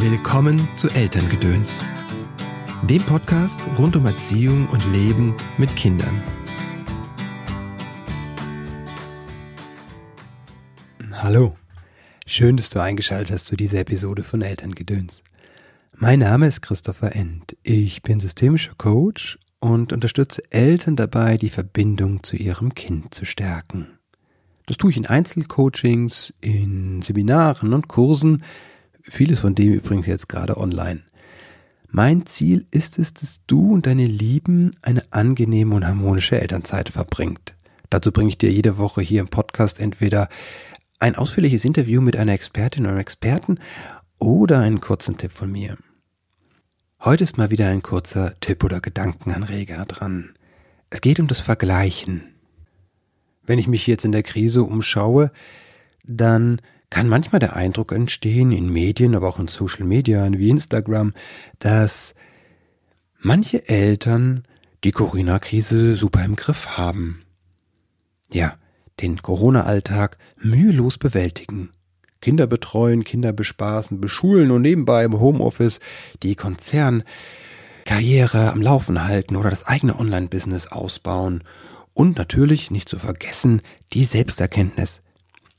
Willkommen zu Elterngedöns, dem Podcast rund um Erziehung und Leben mit Kindern. Hallo, schön, dass du eingeschaltet hast zu dieser Episode von Elterngedöns. Mein Name ist Christopher End. Ich bin systemischer Coach und unterstütze Eltern dabei, die Verbindung zu ihrem Kind zu stärken. Das tue ich in Einzelcoachings, in Seminaren und Kursen, Vieles von dem übrigens jetzt gerade online. Mein Ziel ist es, dass du und deine Lieben eine angenehme und harmonische Elternzeit verbringt. Dazu bringe ich dir jede Woche hier im Podcast entweder ein ausführliches Interview mit einer Expertin oder einem Experten oder einen kurzen Tipp von mir. Heute ist mal wieder ein kurzer Tipp oder Gedankenanreger dran. Es geht um das Vergleichen. Wenn ich mich jetzt in der Krise umschaue, dann kann manchmal der Eindruck entstehen, in Medien, aber auch in Social Media wie Instagram, dass manche Eltern die Corona-Krise super im Griff haben. Ja, den Corona-Alltag mühelos bewältigen. Kinder betreuen, Kinder bespaßen, beschulen und nebenbei im Homeoffice die Konzernkarriere am Laufen halten oder das eigene Online-Business ausbauen. Und natürlich nicht zu vergessen die Selbsterkenntnis,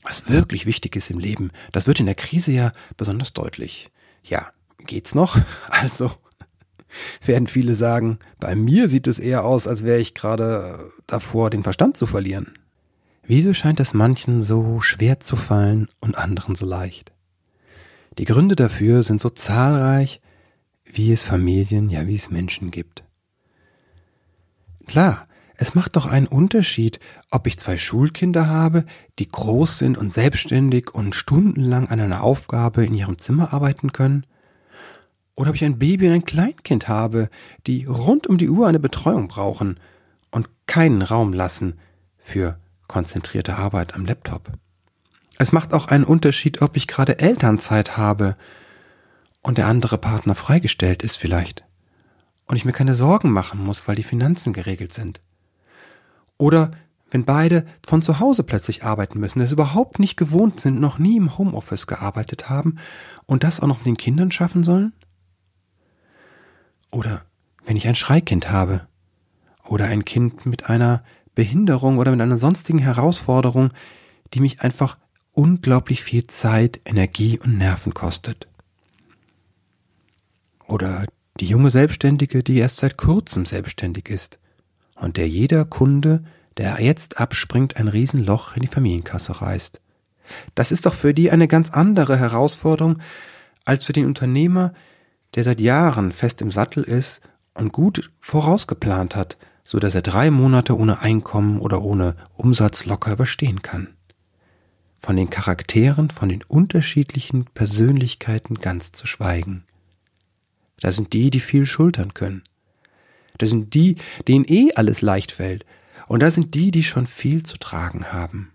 was wirklich wichtig ist im Leben, das wird in der Krise ja besonders deutlich. Ja, geht's noch? Also werden viele sagen, bei mir sieht es eher aus, als wäre ich gerade davor, den Verstand zu verlieren. Wieso scheint es manchen so schwer zu fallen und anderen so leicht? Die Gründe dafür sind so zahlreich, wie es Familien, ja wie es Menschen gibt. Klar, es macht doch einen Unterschied, ob ich zwei Schulkinder habe, die groß sind und selbstständig und stundenlang an einer Aufgabe in ihrem Zimmer arbeiten können, oder ob ich ein Baby und ein Kleinkind habe, die rund um die Uhr eine Betreuung brauchen und keinen Raum lassen für konzentrierte Arbeit am Laptop. Es macht auch einen Unterschied, ob ich gerade Elternzeit habe und der andere Partner freigestellt ist vielleicht und ich mir keine Sorgen machen muss, weil die Finanzen geregelt sind. Oder wenn beide von zu Hause plötzlich arbeiten müssen, es überhaupt nicht gewohnt sind, noch nie im Homeoffice gearbeitet haben und das auch noch mit den Kindern schaffen sollen? Oder wenn ich ein Schreikind habe oder ein Kind mit einer Behinderung oder mit einer sonstigen Herausforderung, die mich einfach unglaublich viel Zeit, Energie und Nerven kostet. Oder die junge Selbstständige, die erst seit kurzem selbstständig ist und der jeder Kunde, der jetzt abspringt, ein Riesenloch in die Familienkasse reißt. Das ist doch für die eine ganz andere Herausforderung als für den Unternehmer, der seit Jahren fest im Sattel ist und gut vorausgeplant hat, so dass er drei Monate ohne Einkommen oder ohne Umsatz locker überstehen kann. Von den Charakteren, von den unterschiedlichen Persönlichkeiten ganz zu schweigen. Da sind die, die viel schultern können. Das sind die, denen eh alles leicht fällt. Und da sind die, die schon viel zu tragen haben.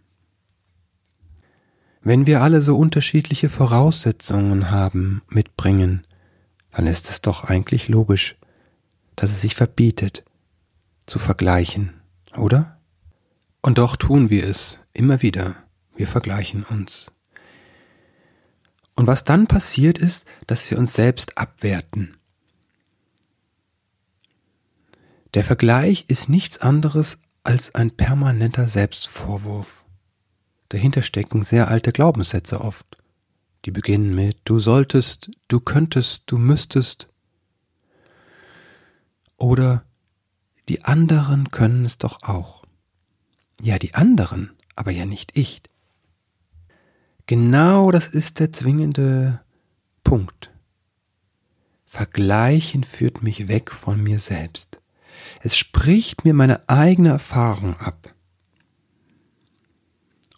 Wenn wir alle so unterschiedliche Voraussetzungen haben, mitbringen, dann ist es doch eigentlich logisch, dass es sich verbietet, zu vergleichen, oder? Und doch tun wir es immer wieder. Wir vergleichen uns. Und was dann passiert ist, dass wir uns selbst abwerten. Der Vergleich ist nichts anderes als ein permanenter Selbstvorwurf. Dahinter stecken sehr alte Glaubenssätze oft. Die beginnen mit du solltest, du könntest, du müsstest. Oder die anderen können es doch auch. Ja, die anderen, aber ja nicht ich. Genau das ist der zwingende Punkt. Vergleichen führt mich weg von mir selbst. Es spricht mir meine eigene Erfahrung ab.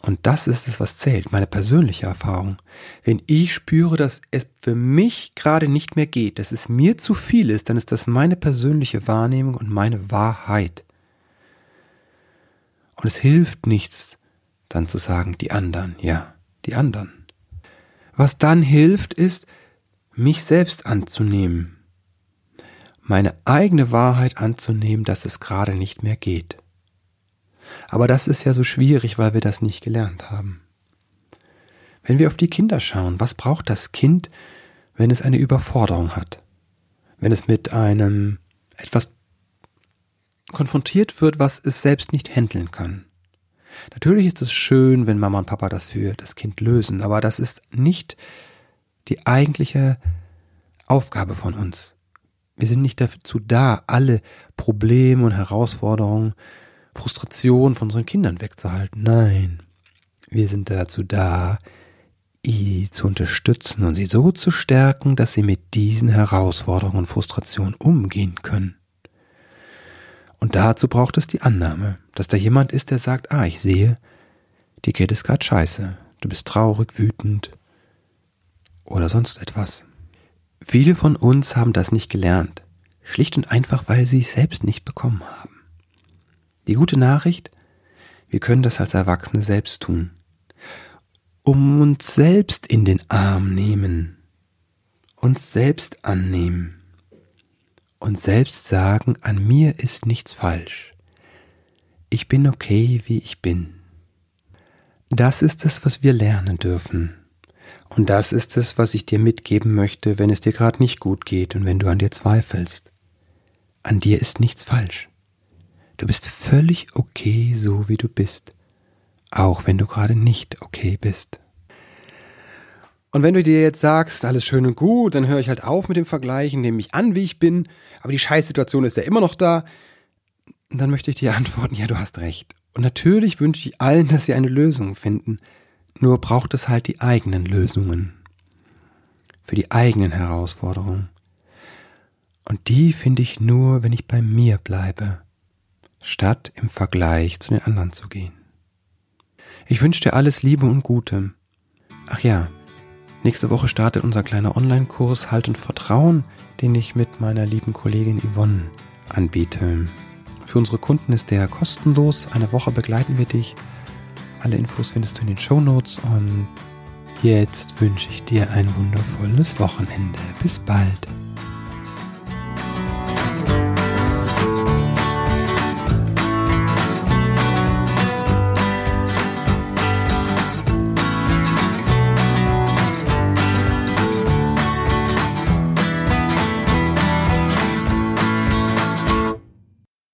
Und das ist es, was zählt, meine persönliche Erfahrung. Wenn ich spüre, dass es für mich gerade nicht mehr geht, dass es mir zu viel ist, dann ist das meine persönliche Wahrnehmung und meine Wahrheit. Und es hilft nichts, dann zu sagen, die anderen, ja, die anderen. Was dann hilft, ist, mich selbst anzunehmen meine eigene Wahrheit anzunehmen, dass es gerade nicht mehr geht. Aber das ist ja so schwierig, weil wir das nicht gelernt haben. Wenn wir auf die Kinder schauen, was braucht das Kind, wenn es eine Überforderung hat, wenn es mit einem etwas konfrontiert wird, was es selbst nicht handeln kann. Natürlich ist es schön, wenn Mama und Papa das für das Kind lösen, aber das ist nicht die eigentliche Aufgabe von uns. Wir sind nicht dazu da, alle Probleme und Herausforderungen, Frustrationen von unseren Kindern wegzuhalten. Nein, wir sind dazu da, sie zu unterstützen und sie so zu stärken, dass sie mit diesen Herausforderungen und Frustrationen umgehen können. Und dazu braucht es die Annahme, dass da jemand ist, der sagt, ah, ich sehe, dir geht es gerade scheiße, du bist traurig, wütend oder sonst etwas. Viele von uns haben das nicht gelernt, schlicht und einfach, weil sie es selbst nicht bekommen haben. Die gute Nachricht, wir können das als Erwachsene selbst tun. Um uns selbst in den Arm nehmen, uns selbst annehmen und selbst sagen, an mir ist nichts falsch. Ich bin okay, wie ich bin. Das ist es, was wir lernen dürfen. Und das ist es, was ich dir mitgeben möchte, wenn es dir gerade nicht gut geht und wenn du an dir zweifelst. An dir ist nichts falsch. Du bist völlig okay, so wie du bist, auch wenn du gerade nicht okay bist. Und wenn du dir jetzt sagst, alles schön und gut, dann höre ich halt auf mit dem Vergleichen, nehme mich an, wie ich bin, aber die Scheißsituation ist ja immer noch da, dann möchte ich dir antworten, ja, du hast recht. Und natürlich wünsche ich allen, dass sie eine Lösung finden, nur braucht es halt die eigenen Lösungen für die eigenen Herausforderungen. Und die finde ich nur, wenn ich bei mir bleibe, statt im Vergleich zu den anderen zu gehen. Ich wünsche dir alles Liebe und Gute. Ach ja, nächste Woche startet unser kleiner Online-Kurs Halt und Vertrauen, den ich mit meiner lieben Kollegin Yvonne anbiete. Für unsere Kunden ist der kostenlos. Eine Woche begleiten wir dich. Alle Infos findest du in den Show Notes und jetzt wünsche ich dir ein wundervolles Wochenende. Bis bald.